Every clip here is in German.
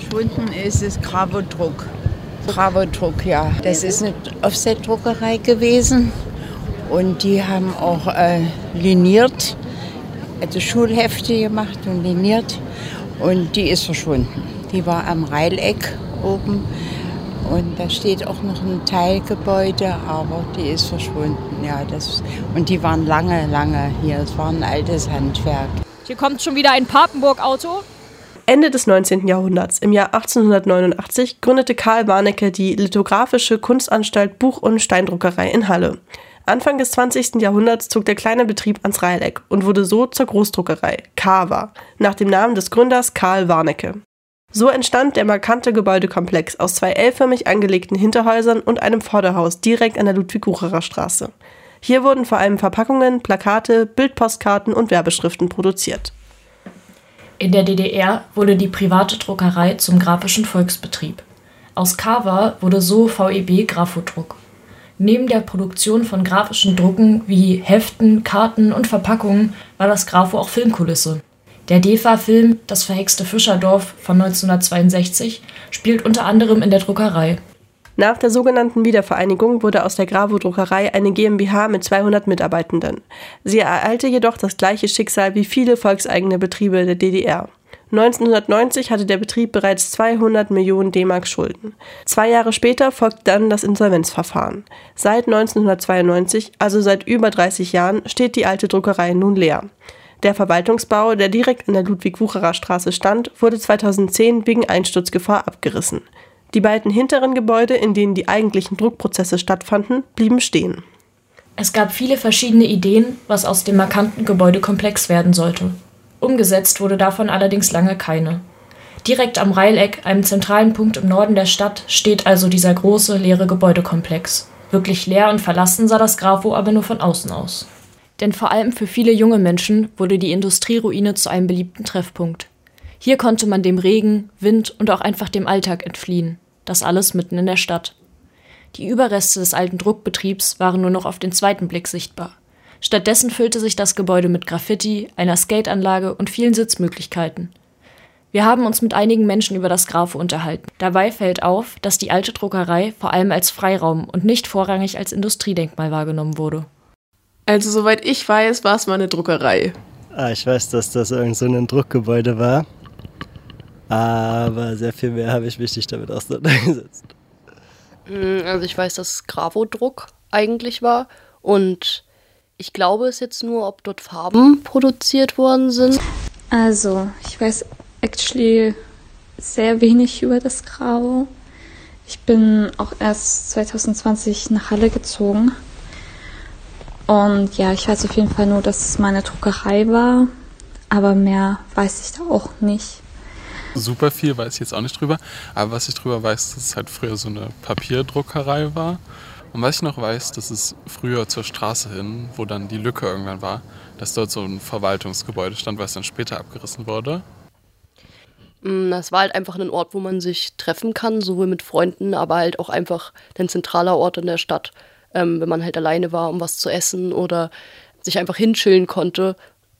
verschwunden ist, ist Gravodruck. Gravodruck, ja. Das ist eine Offset-Druckerei gewesen und die haben auch äh, liniert, also Schulhefte gemacht und liniert und die ist verschwunden. Die war am Reileck oben und da steht auch noch ein Teilgebäude, aber die ist verschwunden. Ja, das, und die waren lange, lange hier. Es war ein altes Handwerk. Hier kommt schon wieder ein Papenburg-Auto. Ende des 19. Jahrhunderts, im Jahr 1889, gründete Karl Warnecke die Lithographische Kunstanstalt Buch- und Steindruckerei in Halle. Anfang des 20. Jahrhunderts zog der kleine Betrieb ans Reileck und wurde so zur Großdruckerei, Kava, nach dem Namen des Gründers Karl Warnecke. So entstand der markante Gebäudekomplex aus zwei L-förmig angelegten Hinterhäusern und einem Vorderhaus direkt an der Ludwig-Wucherer Straße. Hier wurden vor allem Verpackungen, Plakate, Bildpostkarten und Werbeschriften produziert. In der DDR wurde die private Druckerei zum grafischen Volksbetrieb. Aus Kava wurde so VEB Grafodruck. Neben der Produktion von grafischen Drucken wie Heften, Karten und Verpackungen war das Grafo auch Filmkulisse. Der DEFA-Film Das verhexte Fischerdorf von 1962 spielt unter anderem in der Druckerei. Nach der sogenannten Wiedervereinigung wurde aus der Gravo-Druckerei eine GmbH mit 200 Mitarbeitenden. Sie ereilte jedoch das gleiche Schicksal wie viele volkseigene Betriebe der DDR. 1990 hatte der Betrieb bereits 200 Millionen D-Mark Schulden. Zwei Jahre später folgte dann das Insolvenzverfahren. Seit 1992, also seit über 30 Jahren, steht die alte Druckerei nun leer. Der Verwaltungsbau, der direkt an der Ludwig-Wucherer Straße stand, wurde 2010 wegen Einsturzgefahr abgerissen. Die beiden hinteren Gebäude, in denen die eigentlichen Druckprozesse stattfanden, blieben stehen. Es gab viele verschiedene Ideen, was aus dem markanten Gebäudekomplex werden sollte. Umgesetzt wurde davon allerdings lange keine. Direkt am Reileck, einem zentralen Punkt im Norden der Stadt, steht also dieser große, leere Gebäudekomplex. Wirklich leer und verlassen sah das Grafo aber nur von außen aus. Denn vor allem für viele junge Menschen wurde die Industrieruine zu einem beliebten Treffpunkt. Hier konnte man dem Regen, Wind und auch einfach dem Alltag entfliehen. Das alles mitten in der Stadt. Die Überreste des alten Druckbetriebs waren nur noch auf den zweiten Blick sichtbar. Stattdessen füllte sich das Gebäude mit Graffiti, einer Skateanlage und vielen Sitzmöglichkeiten. Wir haben uns mit einigen Menschen über das Grafo unterhalten. Dabei fällt auf, dass die alte Druckerei vor allem als Freiraum und nicht vorrangig als Industriedenkmal wahrgenommen wurde. Also soweit ich weiß, war es mal eine Druckerei. Ah, ich weiß, dass das irgend so ein Druckgebäude war. Aber sehr viel mehr habe ich mich nicht damit auseinandergesetzt. Hm, also ich weiß, dass Gravodruck eigentlich war und ich glaube es jetzt nur, ob dort Farben produziert worden sind. Also, ich weiß actually sehr wenig über das Gravo. Ich bin auch erst 2020 nach Halle gezogen. Und ja, ich weiß auf jeden Fall nur, dass es meine Druckerei war. Aber mehr weiß ich da auch nicht. Super viel weiß ich jetzt auch nicht drüber. Aber was ich drüber weiß, dass es halt früher so eine Papierdruckerei war. Und was ich noch weiß, dass es früher zur Straße hin, wo dann die Lücke irgendwann war, dass dort so ein Verwaltungsgebäude stand, was dann später abgerissen wurde. Mm, das war halt einfach ein Ort, wo man sich treffen kann, sowohl mit Freunden, aber halt auch einfach ein zentraler Ort in der Stadt, ähm, wenn man halt alleine war, um was zu essen oder sich einfach hinschillen konnte.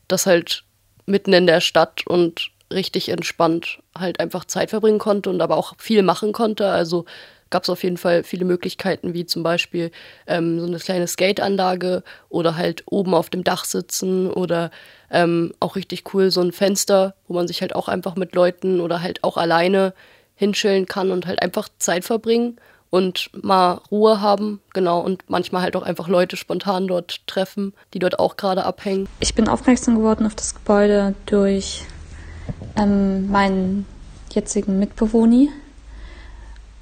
Das halt mitten in der Stadt und richtig entspannt halt einfach Zeit verbringen konnte und aber auch viel machen konnte. Also gab es auf jeden Fall viele Möglichkeiten, wie zum Beispiel ähm, so eine kleine Skateanlage oder halt oben auf dem Dach sitzen oder ähm, auch richtig cool so ein Fenster, wo man sich halt auch einfach mit Leuten oder halt auch alleine hinschillen kann und halt einfach Zeit verbringen und mal Ruhe haben, genau, und manchmal halt auch einfach Leute spontan dort treffen, die dort auch gerade abhängen. Ich bin aufmerksam geworden auf das Gebäude durch ähm, meinen jetzigen Mitbewohner.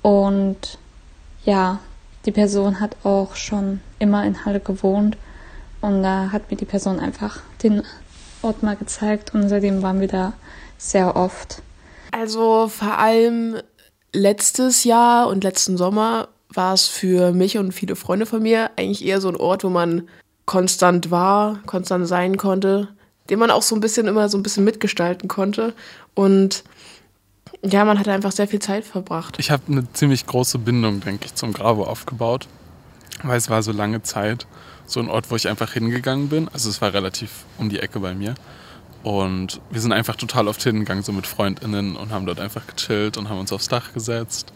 Und ja, die Person hat auch schon immer in Halle gewohnt. Und da hat mir die Person einfach den Ort mal gezeigt und seitdem waren wir da sehr oft. Also vor allem letztes Jahr und letzten Sommer war es für mich und viele Freunde von mir eigentlich eher so ein Ort, wo man konstant war, konstant sein konnte den man auch so ein bisschen immer so ein bisschen mitgestalten konnte. Und ja, man hat einfach sehr viel Zeit verbracht. Ich habe eine ziemlich große Bindung, denke ich, zum Grabo aufgebaut, weil es war so lange Zeit so ein Ort, wo ich einfach hingegangen bin. Also es war relativ um die Ecke bei mir. Und wir sind einfach total oft hingegangen, so mit FreundInnen und haben dort einfach gechillt und haben uns aufs Dach gesetzt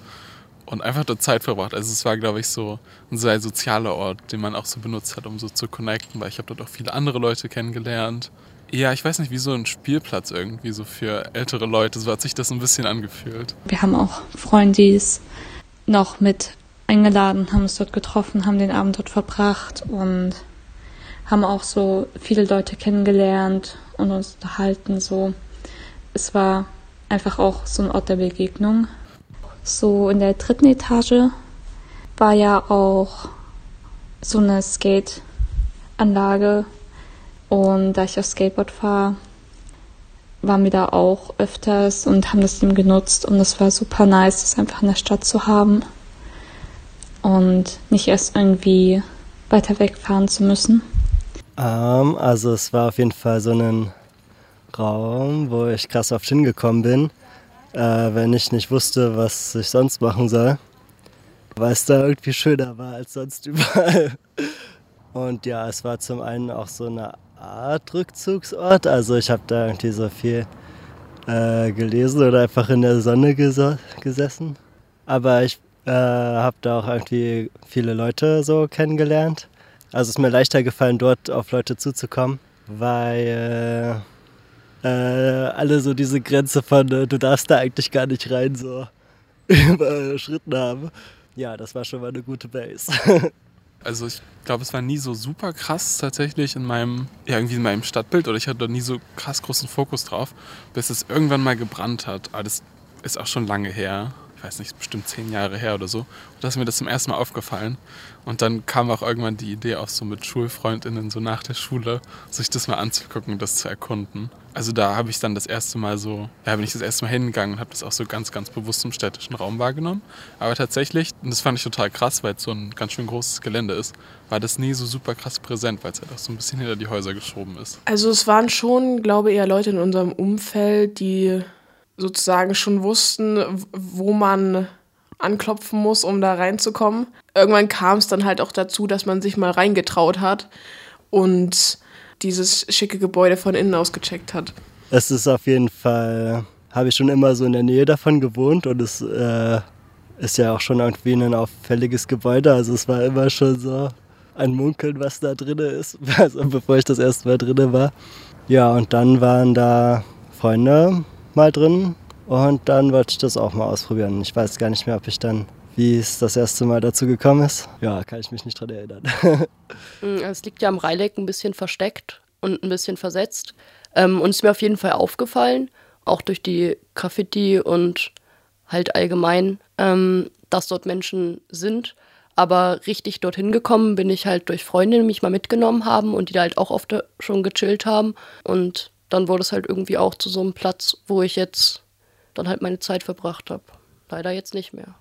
und einfach dort Zeit verbracht. Also es war, glaube ich, so ein sehr sozialer Ort, den man auch so benutzt hat, um so zu connecten, weil ich habe dort auch viele andere Leute kennengelernt. Ja, ich weiß nicht, wie so ein Spielplatz irgendwie so für ältere Leute. So hat sich das ein bisschen angefühlt. Wir haben auch Freundis noch mit eingeladen, haben uns dort getroffen, haben den Abend dort verbracht und haben auch so viele Leute kennengelernt und uns unterhalten. So, es war einfach auch so ein Ort der Begegnung. So in der dritten Etage war ja auch so eine Skate-Anlage. Und da ich auf Skateboard fahre, waren wir da auch öfters und haben das eben genutzt. Und es war super nice, das einfach in der Stadt zu haben und nicht erst irgendwie weiter wegfahren zu müssen. Ähm, also es war auf jeden Fall so ein Raum, wo ich krass oft hingekommen bin, äh, wenn ich nicht wusste, was ich sonst machen soll, weil es da irgendwie schöner war als sonst überall. Und ja, es war zum einen auch so eine Art Rückzugsort, also ich habe da irgendwie so viel äh, gelesen oder einfach in der Sonne gesessen. Aber ich äh, habe da auch irgendwie viele Leute so kennengelernt. Also es ist mir leichter gefallen, dort auf Leute zuzukommen, weil äh, alle so diese Grenze von äh, du darfst da eigentlich gar nicht rein so überschritten haben. Ja, das war schon mal eine gute Base. also ich glaube, es war nie so super krass tatsächlich in meinem, ja, irgendwie in meinem Stadtbild oder ich hatte da nie so krass großen Fokus drauf, bis es irgendwann mal gebrannt hat. Aber das ist auch schon lange her weiß nicht, bestimmt zehn Jahre her oder so. Und da ist mir das zum ersten Mal aufgefallen. Und dann kam auch irgendwann die Idee, auch so mit SchulfreundInnen, so nach der Schule, sich das mal anzugucken das zu erkunden. Also da habe ich dann das erste Mal so, ja, bin ich das erste Mal hingegangen und habe das auch so ganz, ganz bewusst im städtischen Raum wahrgenommen. Aber tatsächlich, und das fand ich total krass, weil es so ein ganz schön großes Gelände ist, war das nie so super krass präsent, weil es halt auch so ein bisschen hinter die Häuser geschoben ist. Also es waren schon, glaube ich, eher Leute in unserem Umfeld, die sozusagen schon wussten, wo man anklopfen muss, um da reinzukommen. Irgendwann kam es dann halt auch dazu, dass man sich mal reingetraut hat und dieses schicke Gebäude von innen aus gecheckt hat. Es ist auf jeden Fall, habe ich schon immer so in der Nähe davon gewohnt und es äh, ist ja auch schon irgendwie ein auffälliges Gebäude. Also es war immer schon so ein Munkeln, was da drin ist, also bevor ich das erste Mal drin war. Ja, und dann waren da Freunde mal drin und dann wollte ich das auch mal ausprobieren. Ich weiß gar nicht mehr, ob ich dann, wie es das erste Mal dazu gekommen ist. Ja, kann ich mich nicht dran erinnern. Mm, es liegt ja am Reileck ein bisschen versteckt und ein bisschen versetzt. Ähm, und ist mir auf jeden Fall aufgefallen, auch durch die Graffiti und halt allgemein, ähm, dass dort Menschen sind. Aber richtig dorthin gekommen bin ich halt durch Freundinnen, die mich mal mitgenommen haben und die da halt auch oft schon gechillt haben. Und dann wurde es halt irgendwie auch zu so einem Platz, wo ich jetzt dann halt meine Zeit verbracht habe. Leider jetzt nicht mehr.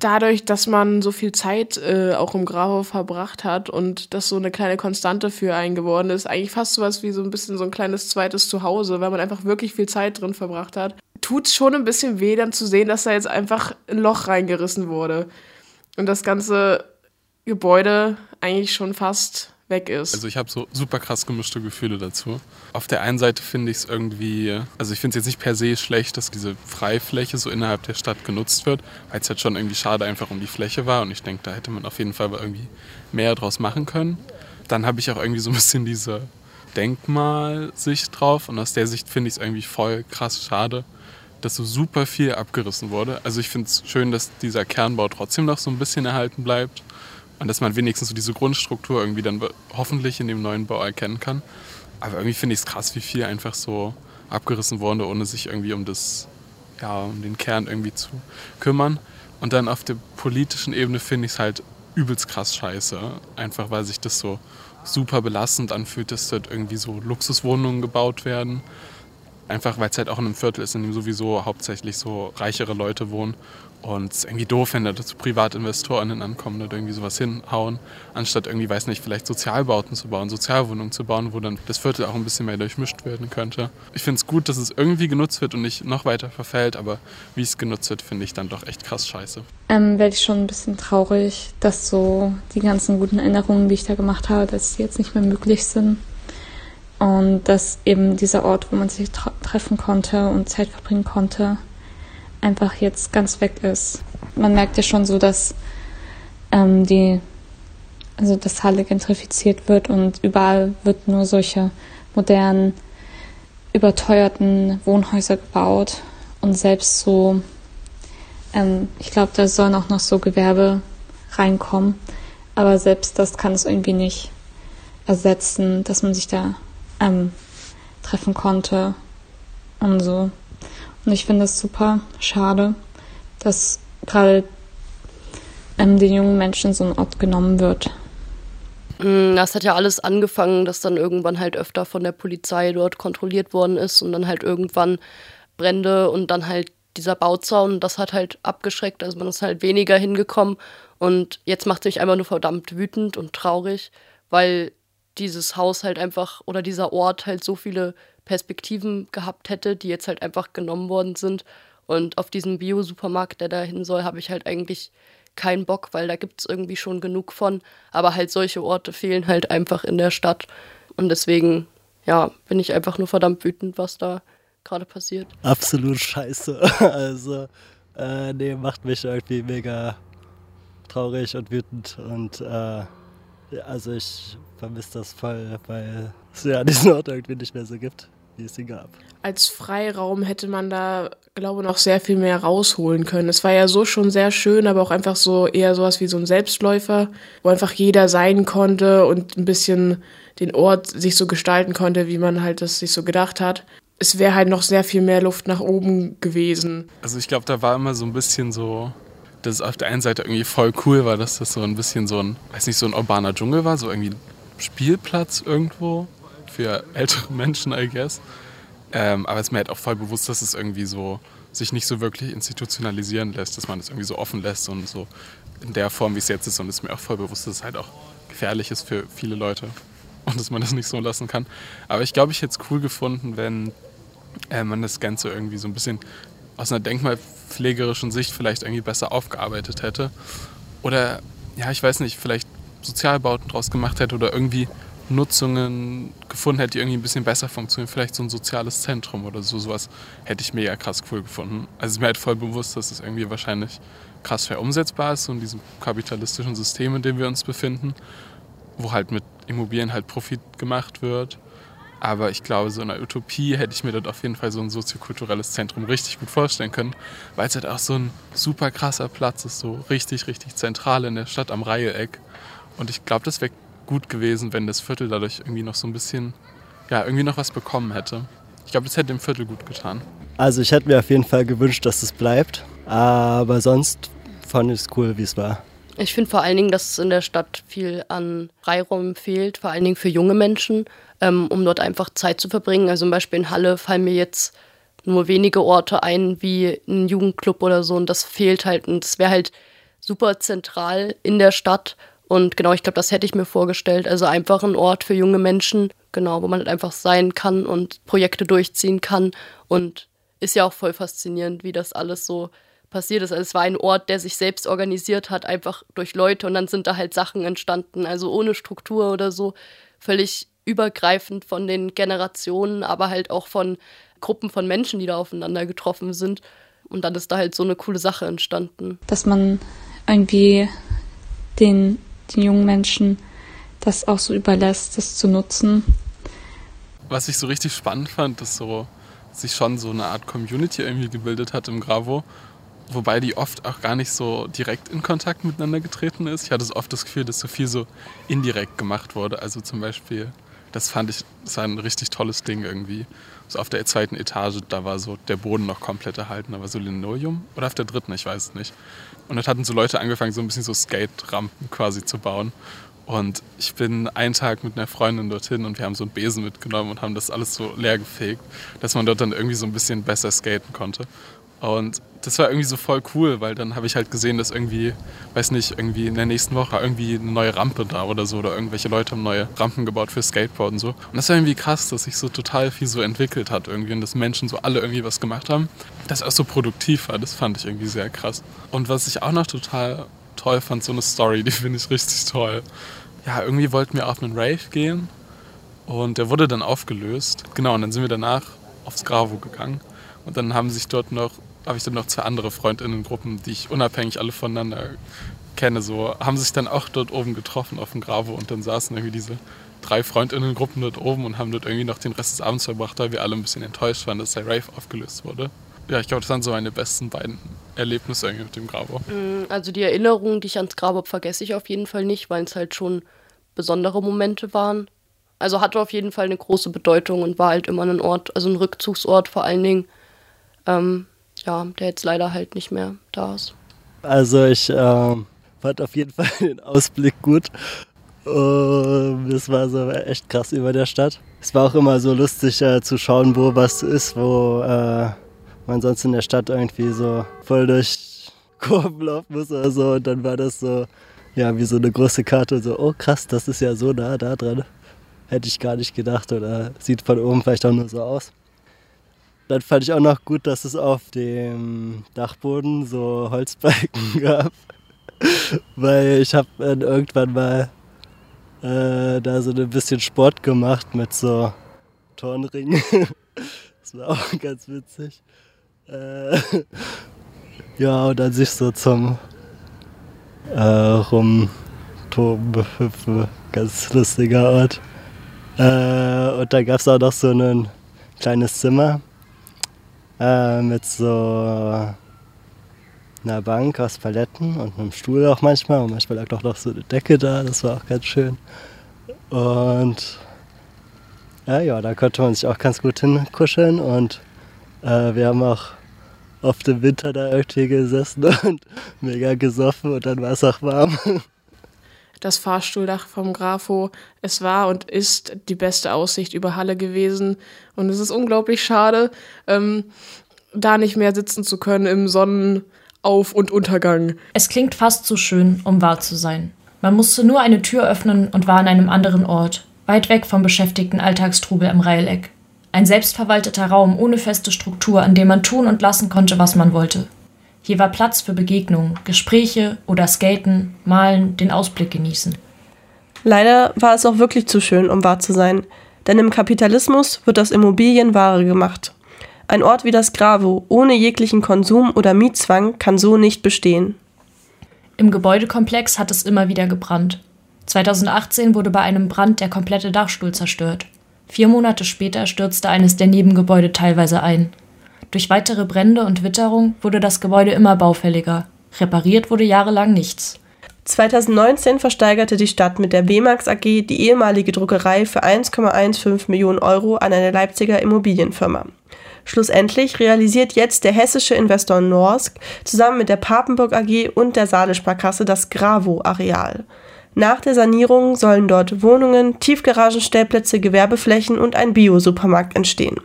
Dadurch, dass man so viel Zeit äh, auch im Grau verbracht hat und das so eine kleine Konstante für einen geworden ist, eigentlich fast so was wie so ein bisschen so ein kleines zweites Zuhause, weil man einfach wirklich viel Zeit drin verbracht hat, tut es schon ein bisschen weh, dann zu sehen, dass da jetzt einfach ein Loch reingerissen wurde. Und das ganze Gebäude eigentlich schon fast weg ist. Also ich habe so super krass gemischte Gefühle dazu. Auf der einen Seite finde ich es irgendwie, also ich finde es jetzt nicht per se schlecht, dass diese Freifläche so innerhalb der Stadt genutzt wird, weil es halt schon irgendwie schade einfach um die Fläche war und ich denke, da hätte man auf jeden Fall irgendwie mehr draus machen können. Dann habe ich auch irgendwie so ein bisschen diese Denkmalsicht drauf und aus der Sicht finde ich es irgendwie voll krass schade, dass so super viel abgerissen wurde. Also ich finde es schön, dass dieser Kernbau trotzdem noch so ein bisschen erhalten bleibt und dass man wenigstens so diese Grundstruktur irgendwie dann hoffentlich in dem neuen Bau erkennen kann. Aber irgendwie finde ich es krass, wie viel einfach so abgerissen wurde, ohne sich irgendwie um das, ja, um den Kern irgendwie zu kümmern. Und dann auf der politischen Ebene finde ich es halt übelst krass scheiße. Einfach weil sich das so super belastend anfühlt, dass dort irgendwie so Luxuswohnungen gebaut werden. Einfach weil es halt auch in einem Viertel ist, in dem sowieso hauptsächlich so reichere Leute wohnen und es ist irgendwie doof, wenn da so PrivatinvestorInnen ankommen und irgendwie sowas hinhauen, anstatt irgendwie, weiß nicht, vielleicht Sozialbauten zu bauen, Sozialwohnungen zu bauen, wo dann das Viertel auch ein bisschen mehr durchmischt werden könnte. Ich finde es gut, dass es irgendwie genutzt wird und nicht noch weiter verfällt, aber wie es genutzt wird, finde ich dann doch echt krass scheiße. Ähm, werde ich schon ein bisschen traurig, dass so die ganzen guten Erinnerungen, die ich da gemacht habe, dass die jetzt nicht mehr möglich sind. Und dass eben dieser Ort, wo man sich treffen konnte und Zeit verbringen konnte, einfach jetzt ganz weg ist. Man merkt ja schon so, dass ähm, die, also dass Halle gentrifiziert wird und überall wird nur solche modernen, überteuerten Wohnhäuser gebaut und selbst so, ähm, ich glaube, da sollen auch noch so Gewerbe reinkommen, aber selbst das kann es irgendwie nicht ersetzen, dass man sich da ähm, treffen konnte und so. Und ich finde es super schade, dass gerade ähm, den jungen Menschen so ein Ort genommen wird. Mm, das hat ja alles angefangen, dass dann irgendwann halt öfter von der Polizei dort kontrolliert worden ist und dann halt irgendwann Brände und dann halt dieser Bauzaun, das hat halt abgeschreckt, also man ist halt weniger hingekommen und jetzt macht es mich einfach nur verdammt wütend und traurig, weil dieses Haus halt einfach oder dieser Ort halt so viele Perspektiven gehabt hätte, die jetzt halt einfach genommen worden sind. Und auf diesen Bio-Supermarkt, der da hin soll, habe ich halt eigentlich keinen Bock, weil da gibt es irgendwie schon genug von. Aber halt solche Orte fehlen halt einfach in der Stadt. Und deswegen, ja, bin ich einfach nur verdammt wütend, was da gerade passiert. Absolut scheiße. Also, äh, nee, macht mich irgendwie mega traurig und wütend. Und äh, also ich vermisse das voll, weil es ja diesen Ort irgendwie nicht mehr so gibt wie es sie gab. Als Freiraum hätte man da, glaube ich, noch sehr viel mehr rausholen können. Es war ja so schon sehr schön, aber auch einfach so eher sowas wie so ein Selbstläufer, wo einfach jeder sein konnte und ein bisschen den Ort sich so gestalten konnte, wie man halt das sich so gedacht hat. Es wäre halt noch sehr viel mehr Luft nach oben gewesen. Also ich glaube, da war immer so ein bisschen so, dass es auf der einen Seite irgendwie voll cool war, dass das so ein bisschen so ein, weiß nicht, so ein urbaner Dschungel war, so irgendwie Spielplatz irgendwo für ältere Menschen, I guess. Ähm, aber es ist mir halt auch voll bewusst, dass es irgendwie so sich nicht so wirklich institutionalisieren lässt, dass man es irgendwie so offen lässt und so in der Form, wie es jetzt ist. Und es ist mir auch voll bewusst, dass es halt auch gefährlich ist für viele Leute und dass man das nicht so lassen kann. Aber ich glaube, ich hätte es cool gefunden, wenn äh, man das Ganze irgendwie so ein bisschen aus einer denkmalpflegerischen Sicht vielleicht irgendwie besser aufgearbeitet hätte. Oder, ja, ich weiß nicht, vielleicht Sozialbauten draus gemacht hätte oder irgendwie Nutzungen gefunden hätte, die irgendwie ein bisschen besser funktionieren. Vielleicht so ein soziales Zentrum oder so, sowas hätte ich mega krass cool gefunden. Also ist mir halt voll bewusst, dass es das irgendwie wahrscheinlich krass schwer umsetzbar ist, so in diesem kapitalistischen System, in dem wir uns befinden, wo halt mit Immobilien halt Profit gemacht wird. Aber ich glaube, so in einer Utopie hätte ich mir dort auf jeden Fall so ein soziokulturelles Zentrum richtig gut vorstellen können, weil es halt auch so ein super krasser Platz ist, so richtig, richtig zentral in der Stadt am Reiheeck. Und ich glaube, das wäre gut gewesen, wenn das Viertel dadurch irgendwie noch so ein bisschen, ja, irgendwie noch was bekommen hätte. Ich glaube, das hätte dem Viertel gut getan. Also ich hätte mir auf jeden Fall gewünscht, dass es bleibt, aber sonst fand ich es cool, wie es war. Ich finde vor allen Dingen, dass es in der Stadt viel an Freiraum fehlt, vor allen Dingen für junge Menschen, ähm, um dort einfach Zeit zu verbringen. Also zum Beispiel in Halle fallen mir jetzt nur wenige Orte ein, wie ein Jugendclub oder so, und das fehlt halt. Und das wäre halt super zentral in der Stadt und genau, ich glaube, das hätte ich mir vorgestellt. Also einfach ein Ort für junge Menschen, genau, wo man halt einfach sein kann und Projekte durchziehen kann. Und ist ja auch voll faszinierend, wie das alles so passiert ist. Also es war ein Ort, der sich selbst organisiert hat, einfach durch Leute und dann sind da halt Sachen entstanden. Also ohne Struktur oder so. Völlig übergreifend von den Generationen, aber halt auch von Gruppen von Menschen, die da aufeinander getroffen sind. Und dann ist da halt so eine coole Sache entstanden. Dass man irgendwie den den jungen Menschen das auch so überlässt, das zu nutzen. Was ich so richtig spannend fand, dass so sich schon so eine Art Community irgendwie gebildet hat im Gravo, wobei die oft auch gar nicht so direkt in Kontakt miteinander getreten ist. Ich hatte oft das Gefühl, dass so viel so indirekt gemacht wurde. Also zum Beispiel, das fand ich, das war ein richtig tolles Ding irgendwie. So auf der zweiten Etage, da war so der Boden noch komplett erhalten, da war so Linoleum. Oder auf der dritten, ich weiß es nicht. Und dann hatten so Leute angefangen, so ein bisschen so Skate-Rampen quasi zu bauen. Und ich bin einen Tag mit einer Freundin dorthin und wir haben so einen Besen mitgenommen und haben das alles so leer gefegt, dass man dort dann irgendwie so ein bisschen besser skaten konnte. Und das war irgendwie so voll cool, weil dann habe ich halt gesehen, dass irgendwie, weiß nicht, irgendwie in der nächsten Woche irgendwie eine neue Rampe da oder so oder irgendwelche Leute haben neue Rampen gebaut für Skateboard und so. Und das war irgendwie krass, dass sich so total viel so entwickelt hat irgendwie und dass Menschen so alle irgendwie was gemacht haben. Das auch so produktiv war, das fand ich irgendwie sehr krass. Und was ich auch noch total toll fand, so eine Story, die finde ich richtig toll. Ja, irgendwie wollten wir auf einen Rave gehen Und der wurde dann aufgelöst. Genau, und dann sind wir danach aufs Gravo gegangen. Und dann haben sich dort noch, habe ich dann noch zwei andere Freundinnengruppen, die ich unabhängig alle voneinander kenne, so, haben sich dann auch dort oben getroffen auf dem Gravo und dann saßen irgendwie diese drei Freundinnengruppen dort oben und haben dort irgendwie noch den Rest des Abends verbracht, weil wir alle ein bisschen enttäuscht waren, dass der Rave aufgelöst wurde. Ja, ich glaube, das waren so meine besten beiden Erlebnisse irgendwie mit dem Grabo. Mm, also die Erinnerungen, die ich ans Grabo habe, vergesse ich auf jeden Fall nicht, weil es halt schon besondere Momente waren. Also hatte auf jeden Fall eine große Bedeutung und war halt immer ein Ort, also ein Rückzugsort vor allen Dingen, ähm, ja, der jetzt leider halt nicht mehr da ist. Also ich ähm, fand auf jeden Fall den Ausblick gut. Und es war so echt krass über der Stadt. Es war auch immer so lustig äh, zu schauen, wo was ist, wo äh, man sonst in der Stadt irgendwie so voll durch Kurven laufen muss oder so. Und dann war das so, ja, wie so eine große Karte. So, oh krass, das ist ja so nah da dran. Hätte ich gar nicht gedacht oder sieht von oben vielleicht auch nur so aus. Dann fand ich auch noch gut, dass es auf dem Dachboden so Holzbalken gab. Weil ich habe irgendwann mal äh, da so ein bisschen Sport gemacht mit so Turnringen. das war auch ganz witzig. Äh, ja, und dann sich so zum äh, Rumtoben, Hüpfen, ganz lustiger Ort. Äh, und da gab es auch noch so ein kleines Zimmer äh, mit so einer Bank aus Paletten und einem Stuhl auch manchmal. Und manchmal lag auch noch so eine Decke da, das war auch ganz schön. Und ja, ja, da konnte man sich auch ganz gut hinkuscheln und äh, wir haben auch oft im Winter da irgendwie gesessen und mega gesoffen und dann war es auch warm. Das Fahrstuhldach vom Grafo, es war und ist die beste Aussicht über Halle gewesen und es ist unglaublich schade, ähm, da nicht mehr sitzen zu können im Sonnenauf- und Untergang. Es klingt fast zu schön, um wahr zu sein. Man musste nur eine Tür öffnen und war an einem anderen Ort, weit weg vom beschäftigten Alltagstrubel am Reileck. Ein selbstverwalteter Raum ohne feste Struktur, an dem man tun und lassen konnte, was man wollte. Hier war Platz für Begegnungen, Gespräche oder Skaten, Malen, den Ausblick genießen. Leider war es auch wirklich zu schön, um wahr zu sein, denn im Kapitalismus wird aus Immobilien Ware gemacht. Ein Ort wie das Gravo ohne jeglichen Konsum oder Mietzwang kann so nicht bestehen. Im Gebäudekomplex hat es immer wieder gebrannt. 2018 wurde bei einem Brand der komplette Dachstuhl zerstört. Vier Monate später stürzte eines der Nebengebäude teilweise ein. Durch weitere Brände und Witterung wurde das Gebäude immer baufälliger. Repariert wurde jahrelang nichts. 2019 versteigerte die Stadt mit der WMAX AG die ehemalige Druckerei für 1,15 Millionen Euro an eine Leipziger Immobilienfirma. Schlussendlich realisiert jetzt der hessische Investor Norsk zusammen mit der Papenburg AG und der Saale Sparkasse das Gravo-Areal. Nach der Sanierung sollen dort Wohnungen, Tiefgaragenstellplätze, Gewerbeflächen und ein Bio-Supermarkt entstehen.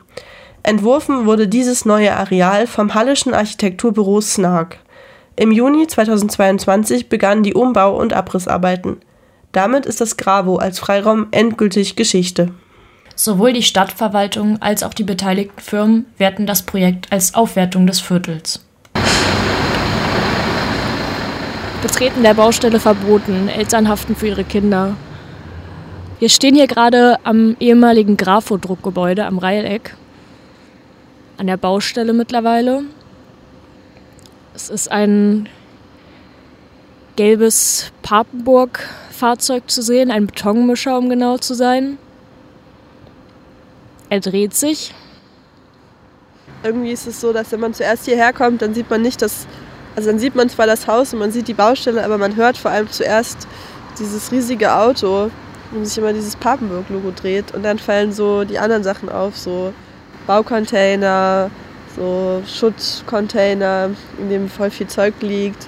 Entworfen wurde dieses neue Areal vom Hallischen Architekturbüro Snark. Im Juni 2022 begannen die Umbau- und Abrissarbeiten. Damit ist das Gravo als Freiraum endgültig Geschichte. Sowohl die Stadtverwaltung als auch die beteiligten Firmen werten das Projekt als Aufwertung des Viertels. Betreten der Baustelle verboten, Eltern haften für ihre Kinder. Wir stehen hier gerade am ehemaligen Grafo-Druckgebäude am Reileck. An der Baustelle mittlerweile. Es ist ein gelbes Papenburg-Fahrzeug zu sehen, ein Betonmischer, um genau zu sein. Er dreht sich. Irgendwie ist es so, dass wenn man zuerst hierher kommt, dann sieht man nicht das also dann sieht man zwar das Haus und man sieht die Baustelle, aber man hört vor allem zuerst dieses riesige Auto, wo sich immer dieses Papenburg-Logo dreht und dann fallen so die anderen Sachen auf, so Baucontainer, so Schuttcontainer, in dem voll viel Zeug liegt.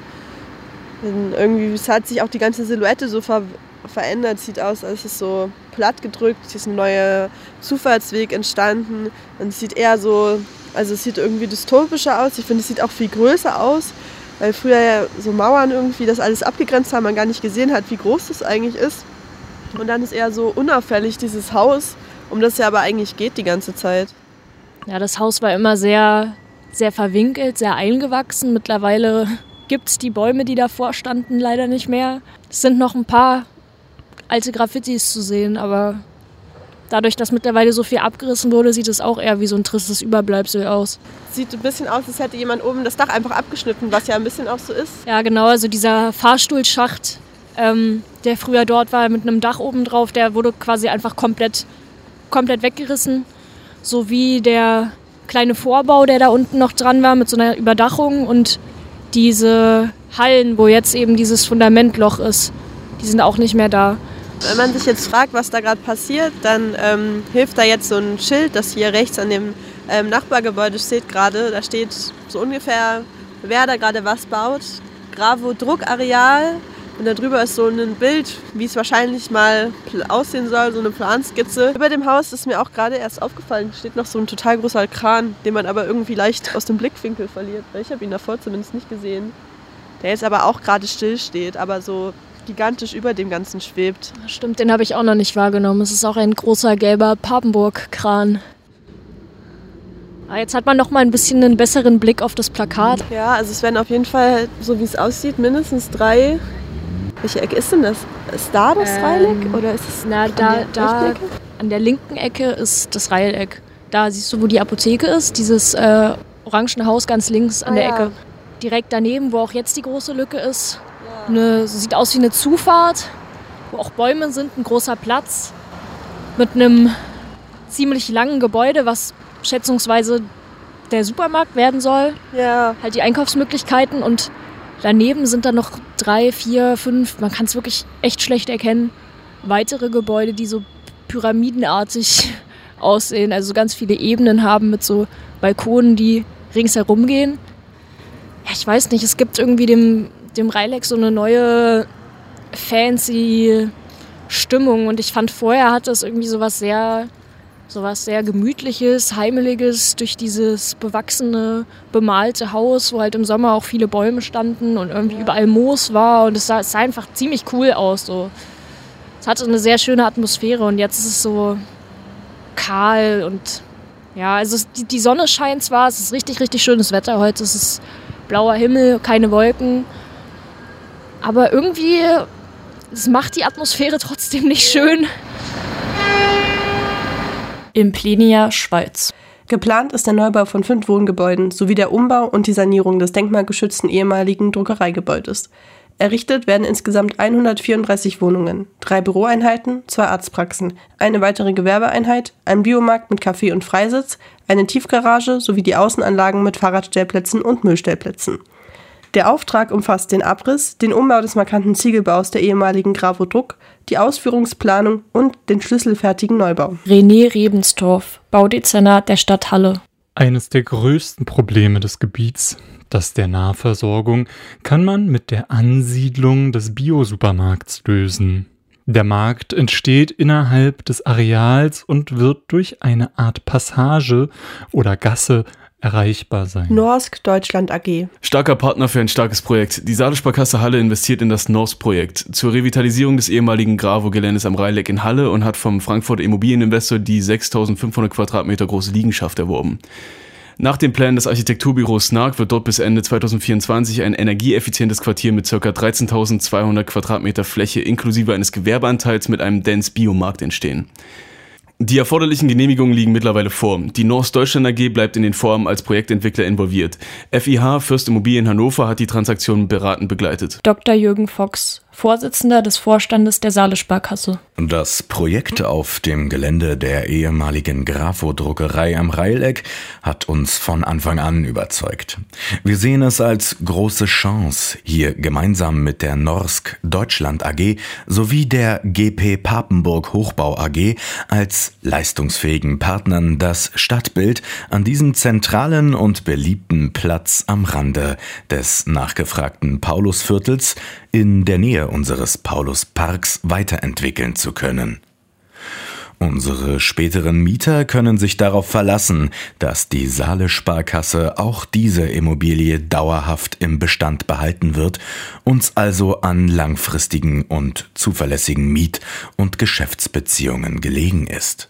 Und irgendwie es hat sich auch die ganze Silhouette so ver verändert, sieht aus, als ist so platt gedrückt, hier ist ein neuer Zufahrtsweg entstanden und es sieht eher so, also es sieht irgendwie dystopischer aus. Ich finde, es sieht auch viel größer aus weil früher ja so Mauern irgendwie das alles abgegrenzt haben, man gar nicht gesehen hat, wie groß das eigentlich ist. Und dann ist eher so unauffällig dieses Haus, um das ja aber eigentlich geht die ganze Zeit. Ja, das Haus war immer sehr, sehr verwinkelt, sehr eingewachsen. Mittlerweile gibt es die Bäume, die davor standen, leider nicht mehr. Es sind noch ein paar alte Graffitis zu sehen, aber dadurch, dass mittlerweile so viel abgerissen wurde, sieht es auch eher wie so ein tristes Überbleibsel aus. Sieht ein bisschen aus, als hätte jemand oben das Dach einfach abgeschnitten, was ja ein bisschen auch so ist. Ja, genau. Also dieser Fahrstuhlschacht, ähm, der früher dort war mit einem Dach oben drauf, der wurde quasi einfach komplett, komplett weggerissen. So wie der kleine Vorbau, der da unten noch dran war mit so einer Überdachung und diese Hallen, wo jetzt eben dieses Fundamentloch ist, die sind auch nicht mehr da. Wenn man sich jetzt fragt, was da gerade passiert, dann ähm, hilft da jetzt so ein Schild, das hier rechts an dem ähm, Nachbargebäude steht gerade. Da steht so ungefähr, wer da gerade was baut. Gravo Druckareal. Und darüber ist so ein Bild, wie es wahrscheinlich mal aussehen soll, so eine Planskizze. Über dem Haus ist mir auch gerade erst aufgefallen, steht noch so ein total großer Kran, den man aber irgendwie leicht aus dem Blickwinkel verliert. Ich habe ihn davor zumindest nicht gesehen. Der jetzt aber auch gerade still steht, aber so gigantisch über dem Ganzen schwebt. Stimmt, den habe ich auch noch nicht wahrgenommen. Es ist auch ein großer gelber Papenburg-Kran. Ah, jetzt hat man noch mal ein bisschen einen besseren Blick auf das Plakat. Ja, also es werden auf jeden Fall, so wie es aussieht, mindestens drei. Welche Ecke ist denn das? Ist da das ähm, Reileck oder ist es na, da, an der da, An der linken Ecke ist das Reileck. Da siehst du, wo die Apotheke ist, dieses äh, orangene Haus ganz links an ah, der Ecke. Direkt daneben, wo auch jetzt die große Lücke ist, eine, sieht aus wie eine Zufahrt, wo auch Bäume sind, ein großer Platz mit einem ziemlich langen Gebäude, was schätzungsweise der Supermarkt werden soll. Ja. Halt die Einkaufsmöglichkeiten und daneben sind dann noch drei, vier, fünf, man kann es wirklich echt schlecht erkennen, weitere Gebäude, die so pyramidenartig aussehen, also ganz viele Ebenen haben mit so Balkonen, die ringsherum gehen. Ja, ich weiß nicht, es gibt irgendwie dem dem Reilex so eine neue fancy Stimmung und ich fand vorher hat das irgendwie so was sehr sowas sehr gemütliches, heimeliges durch dieses bewachsene, bemalte Haus, wo halt im Sommer auch viele Bäume standen und irgendwie überall Moos war und es sah, es sah einfach ziemlich cool aus. So. Es hatte eine sehr schöne Atmosphäre und jetzt ist es so kahl und ja, also die, die Sonne scheint zwar, es ist richtig, richtig schönes Wetter heute, es ist blauer Himmel, keine Wolken. Aber irgendwie, es macht die Atmosphäre trotzdem nicht schön. Im Plenia, Schweiz. Geplant ist der Neubau von fünf Wohngebäuden sowie der Umbau und die Sanierung des denkmalgeschützten ehemaligen Druckereigebäudes. Errichtet werden insgesamt 134 Wohnungen, drei Büroeinheiten, zwei Arztpraxen, eine weitere Gewerbeeinheit, ein Biomarkt mit Café und Freisitz, eine Tiefgarage sowie die Außenanlagen mit Fahrradstellplätzen und Müllstellplätzen. Der Auftrag umfasst den Abriss, den Umbau des markanten Ziegelbaus der ehemaligen Gravo Druck, die Ausführungsplanung und den schlüsselfertigen Neubau. René Rebenstorf, Baudezernat der Stadt Halle. Eines der größten Probleme des Gebiets, das der Nahversorgung, kann man mit der Ansiedlung des Biosupermarkts lösen. Der Markt entsteht innerhalb des Areals und wird durch eine Art Passage oder Gasse erreichbar sein. Norsk Deutschland AG. Starker Partner für ein starkes Projekt. Die Saale Sparkasse Halle investiert in das Norsk-Projekt zur Revitalisierung des ehemaligen Gravo-Geländes am Rheinleck in Halle und hat vom Frankfurter Immobilieninvestor die 6500 Quadratmeter große Liegenschaft erworben. Nach den Plänen des Architekturbüros SNARK wird dort bis Ende 2024 ein energieeffizientes Quartier mit ca. 13.200 Quadratmeter Fläche inklusive eines Gewerbeanteils mit einem Dance Biomarkt entstehen. Die erforderlichen Genehmigungen liegen mittlerweile vor. Die North Deutschland AG bleibt in den Vorhaben als Projektentwickler involviert. FIH Fürst Immobilien Hannover hat die Transaktion beratend begleitet. Dr. Jürgen Fox, Vorsitzender des Vorstandes der Saale Sparkasse. Das Projekt auf dem Gelände der ehemaligen Grafo-Druckerei am Reileck hat uns von Anfang an überzeugt. Wir sehen es als große Chance, hier gemeinsam mit der Norsk Deutschland AG sowie der GP Papenburg Hochbau AG als leistungsfähigen Partnern das Stadtbild an diesem zentralen und beliebten Platz am Rande des nachgefragten Paulusviertels in der Nähe unseres Paulusparks weiterentwickeln zu können. Unsere späteren Mieter können sich darauf verlassen, dass die Saale Sparkasse auch diese Immobilie dauerhaft im Bestand behalten wird, uns also an langfristigen und zuverlässigen Miet- und Geschäftsbeziehungen gelegen ist.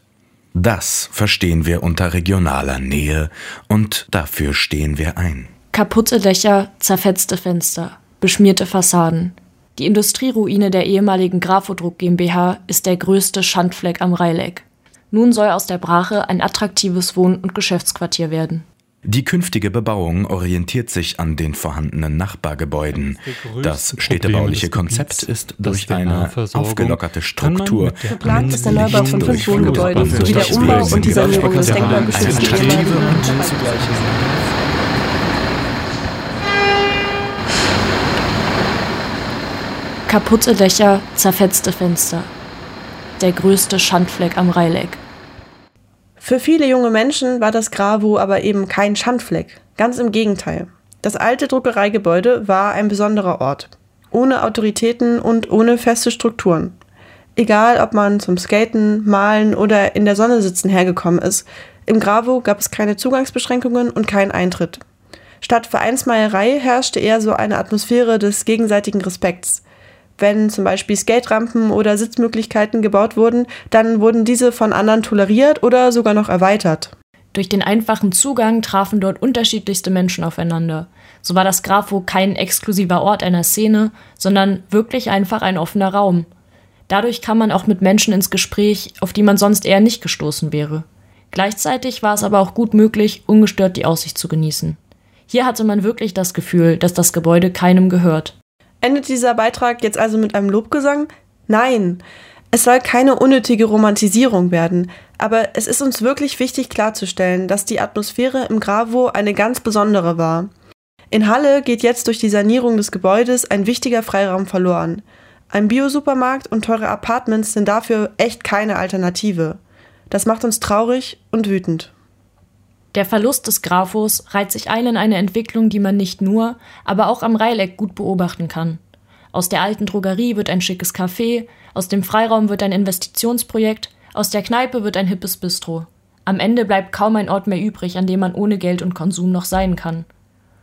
Das verstehen wir unter regionaler Nähe und dafür stehen wir ein. Kaputte Dächer, zerfetzte Fenster, beschmierte Fassaden. Die Industrieruine der ehemaligen Grafodruck GmbH ist der größte Schandfleck am Rheileck. Nun soll aus der Brache ein attraktives Wohn- und Geschäftsquartier werden. Die künftige Bebauung orientiert sich an den vorhandenen Nachbargebäuden. Das städtebauliche Konzept ist durch eine aufgelockerte Struktur. Geplant ist der Neubau von fünf Wohngebäuden sowie der Umbau und die Sanierung des denkmalgeschützten Kaputte Dächer, zerfetzte Fenster. Der größte Schandfleck am Reileck. Für viele junge Menschen war das Gravo aber eben kein Schandfleck. Ganz im Gegenteil. Das alte Druckereigebäude war ein besonderer Ort. Ohne Autoritäten und ohne feste Strukturen. Egal, ob man zum Skaten, Malen oder in der Sonne sitzen hergekommen ist, im Gravo gab es keine Zugangsbeschränkungen und keinen Eintritt. Statt Vereinsmeierei herrschte eher so eine Atmosphäre des gegenseitigen Respekts. Wenn zum Beispiel Skaterampen oder Sitzmöglichkeiten gebaut wurden, dann wurden diese von anderen toleriert oder sogar noch erweitert. Durch den einfachen Zugang trafen dort unterschiedlichste Menschen aufeinander. So war das Grafo kein exklusiver Ort einer Szene, sondern wirklich einfach ein offener Raum. Dadurch kam man auch mit Menschen ins Gespräch, auf die man sonst eher nicht gestoßen wäre. Gleichzeitig war es aber auch gut möglich, ungestört die Aussicht zu genießen. Hier hatte man wirklich das Gefühl, dass das Gebäude keinem gehört. Endet dieser Beitrag jetzt also mit einem Lobgesang? Nein. Es soll keine unnötige Romantisierung werden, aber es ist uns wirklich wichtig klarzustellen, dass die Atmosphäre im Gravo eine ganz besondere war. In Halle geht jetzt durch die Sanierung des Gebäudes ein wichtiger Freiraum verloren. Ein Biosupermarkt und teure Apartments sind dafür echt keine Alternative. Das macht uns traurig und wütend. Der Verlust des Grafos reiht sich ein in eine Entwicklung, die man nicht nur, aber auch am Reileck gut beobachten kann. Aus der alten Drogerie wird ein schickes Café, aus dem Freiraum wird ein Investitionsprojekt, aus der Kneipe wird ein hippes Bistro. Am Ende bleibt kaum ein Ort mehr übrig, an dem man ohne Geld und Konsum noch sein kann.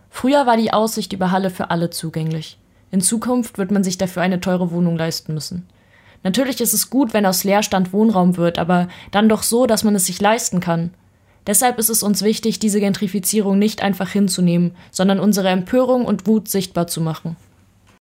Früher war die Aussicht über Halle für alle zugänglich. In Zukunft wird man sich dafür eine teure Wohnung leisten müssen. Natürlich ist es gut, wenn aus Leerstand Wohnraum wird, aber dann doch so, dass man es sich leisten kann. Deshalb ist es uns wichtig, diese Gentrifizierung nicht einfach hinzunehmen, sondern unsere Empörung und Wut sichtbar zu machen.